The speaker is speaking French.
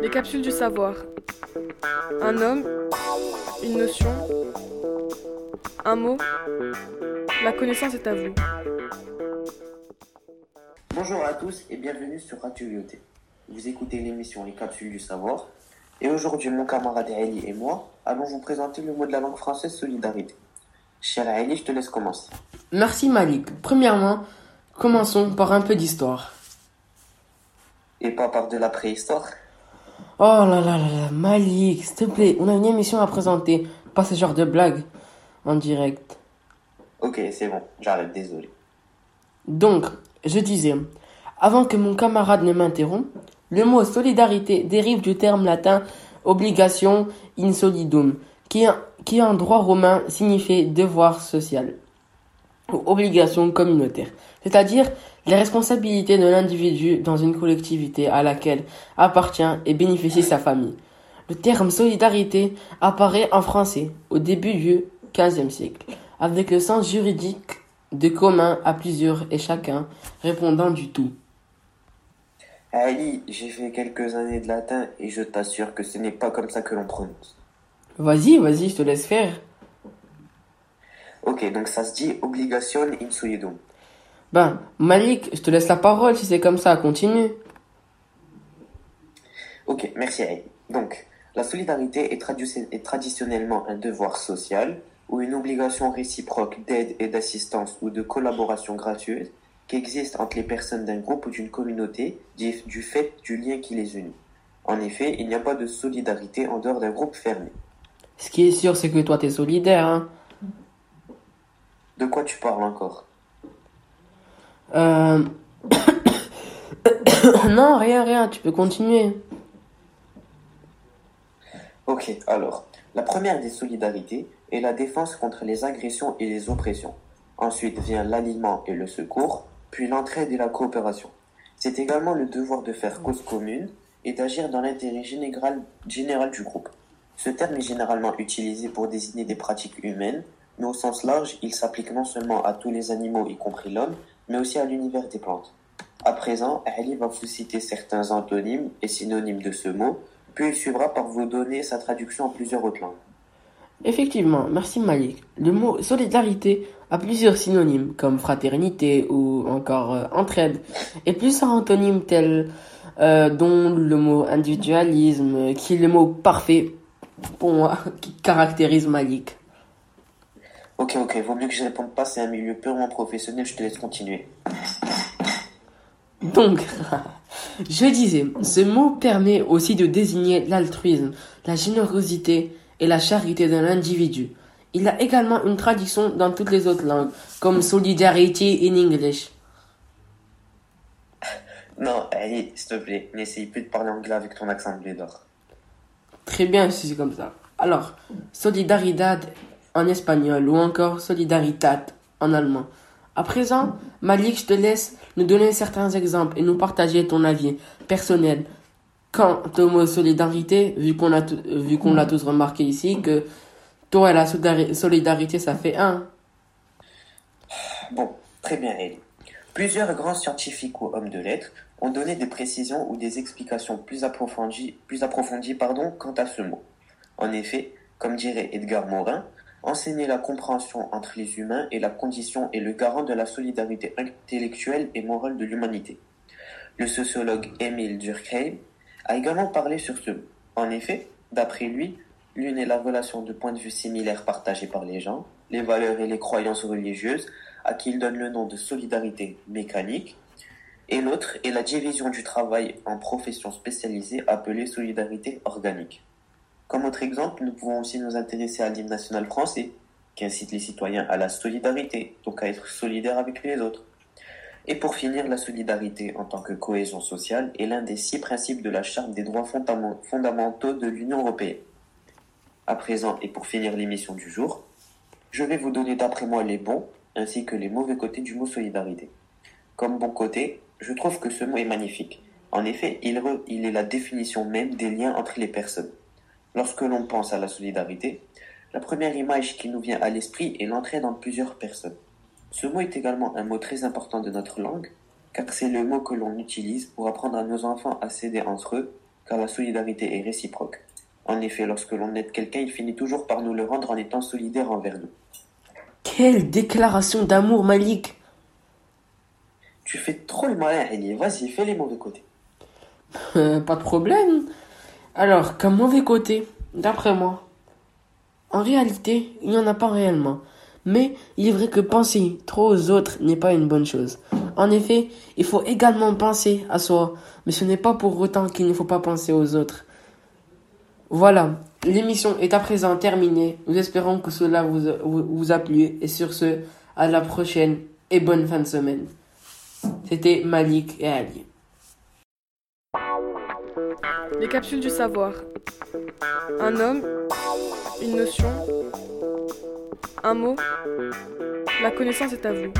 Les capsules du savoir. Un homme, une notion, un mot. La connaissance est à vous. Bonjour à tous et bienvenue sur Radio. Vous écoutez l'émission Les capsules du savoir. Et aujourd'hui, mon camarade Ali et moi allons vous présenter le mot de la langue française solidarité. Cher Ali, je te laisse commencer. Merci Malik. Premièrement, commençons par un peu d'histoire. Et pas par de la préhistoire Oh là là là là, Malik, s'il te plaît, on a une émission à présenter, pas ce genre de blague en direct. Ok, c'est bon, j'arrête, désolé. Donc, je disais, avant que mon camarade ne m'interrompe, le mot solidarité dérive du terme latin obligation in solidum, qui, qui en droit romain signifie devoir social ou obligation communautaire, c'est-à-dire les responsabilités de l'individu dans une collectivité à laquelle appartient et bénéficie sa famille. Le terme solidarité apparaît en français au début du XVe siècle, avec le sens juridique de commun à plusieurs et chacun répondant du tout. Ali, j'ai fait quelques années de latin et je t'assure que ce n'est pas comme ça que l'on prononce. Vas-y, vas-y, je te laisse faire. Ok, donc ça se dit obligation in solidum. Ben, Malik, je te laisse la parole si c'est comme ça, continue. Ok, merci Ali. Donc, la solidarité est, est traditionnellement un devoir social ou une obligation réciproque d'aide et d'assistance ou de collaboration gratuite qui existe entre les personnes d'un groupe ou d'une communauté du fait du lien qui les unit. En effet, il n'y a pas de solidarité en dehors d'un groupe fermé. Ce qui est sûr, c'est que toi, tu es solidaire, hein. De quoi tu parles encore Euh... non, rien, rien, tu peux continuer. Ok, alors, la première des solidarités est la défense contre les agressions et les oppressions. Ensuite vient l'aliment et le secours, puis l'entraide et la coopération. C'est également le devoir de faire cause commune et d'agir dans l'intérêt général, général du groupe. Ce terme est généralement utilisé pour désigner des pratiques humaines, mais au sens large, il s'applique non seulement à tous les animaux, y compris l'homme, mais aussi à l'univers des plantes. À présent, Ali va vous citer certains antonymes et synonymes de ce mot, puis il suivra par vous donner sa traduction en plusieurs autres langues. Effectivement, merci Malik. Le mot solidarité a plusieurs synonymes comme fraternité ou encore euh, entraide et plusieurs antonymes tels euh, dont le mot individualisme qui est le mot parfait pour moi qui caractérise Malik. Ok, ok, vaut mieux que je réponde pas, c'est un milieu purement professionnel, je te laisse continuer. Donc, je disais, ce mot permet aussi de désigner l'altruisme, la générosité et la charité d'un individu. Il a également une traduction dans toutes les autres langues, comme solidarity in English. Non, allez, s'il te plaît, n'essaye plus de parler anglais avec ton accent d'or. Très bien, si c'est comme ça. Alors, solidaridad en espagnol ou encore solidaritat en allemand. À présent, Malik, je te laisse nous donner certains exemples et nous partager ton avis personnel quant au mot solidarité, vu qu'on a, vu l'a tous remarqué ici, que toi et la solidarité, ça fait un. Bon, très bien, Elie. Plusieurs grands scientifiques ou hommes de lettres ont donné des précisions ou des explications plus approfondies, plus approfondies pardon, quant à ce mot. En effet, comme dirait Edgar Morin, Enseigner la compréhension entre les humains est la condition et le garant de la solidarité intellectuelle et morale de l'humanité. Le sociologue Émile Durkheim a également parlé sur ce mot. En effet, d'après lui, l'une est la relation de points de vue similaires partagés par les gens, les valeurs et les croyances religieuses, à qui il donne le nom de solidarité mécanique, et l'autre est la division du travail en professions spécialisées appelée solidarité organique. Comme autre exemple, nous pouvons aussi nous intéresser à l'hymne national français, qui incite les citoyens à la solidarité, donc à être solidaires avec les autres. Et pour finir, la solidarité en tant que cohésion sociale est l'un des six principes de la Charte des droits fondamentaux de l'Union européenne. À présent, et pour finir l'émission du jour, je vais vous donner d'après moi les bons ainsi que les mauvais côtés du mot solidarité. Comme bon côté, je trouve que ce mot est magnifique. En effet, il, il est la définition même des liens entre les personnes. Lorsque l'on pense à la solidarité, la première image qui nous vient à l'esprit est l'entraide entre plusieurs personnes. Ce mot est également un mot très important de notre langue, car c'est le mot que l'on utilise pour apprendre à nos enfants à s'aider entre eux car la solidarité est réciproque. En effet, lorsque l'on aide quelqu'un, il finit toujours par nous le rendre en étant solidaire envers nous. Quelle déclaration d'amour, Malik Tu fais trop le malin, Elie. Vas-y, fais les mauvais côtés. Euh, Pas de problème. Alors, comme mauvais côté, d'après moi, en réalité, il n'y en a pas réellement. Mais il est vrai que penser trop aux autres n'est pas une bonne chose. En effet, il faut également penser à soi, mais ce n'est pas pour autant qu'il ne faut pas penser aux autres. Voilà, l'émission est à présent terminée. Nous espérons que cela vous a plu et sur ce, à la prochaine et bonne fin de semaine. C'était Malik et Ali. Les capsules du savoir. Un homme, une notion, un mot. La connaissance est à vous.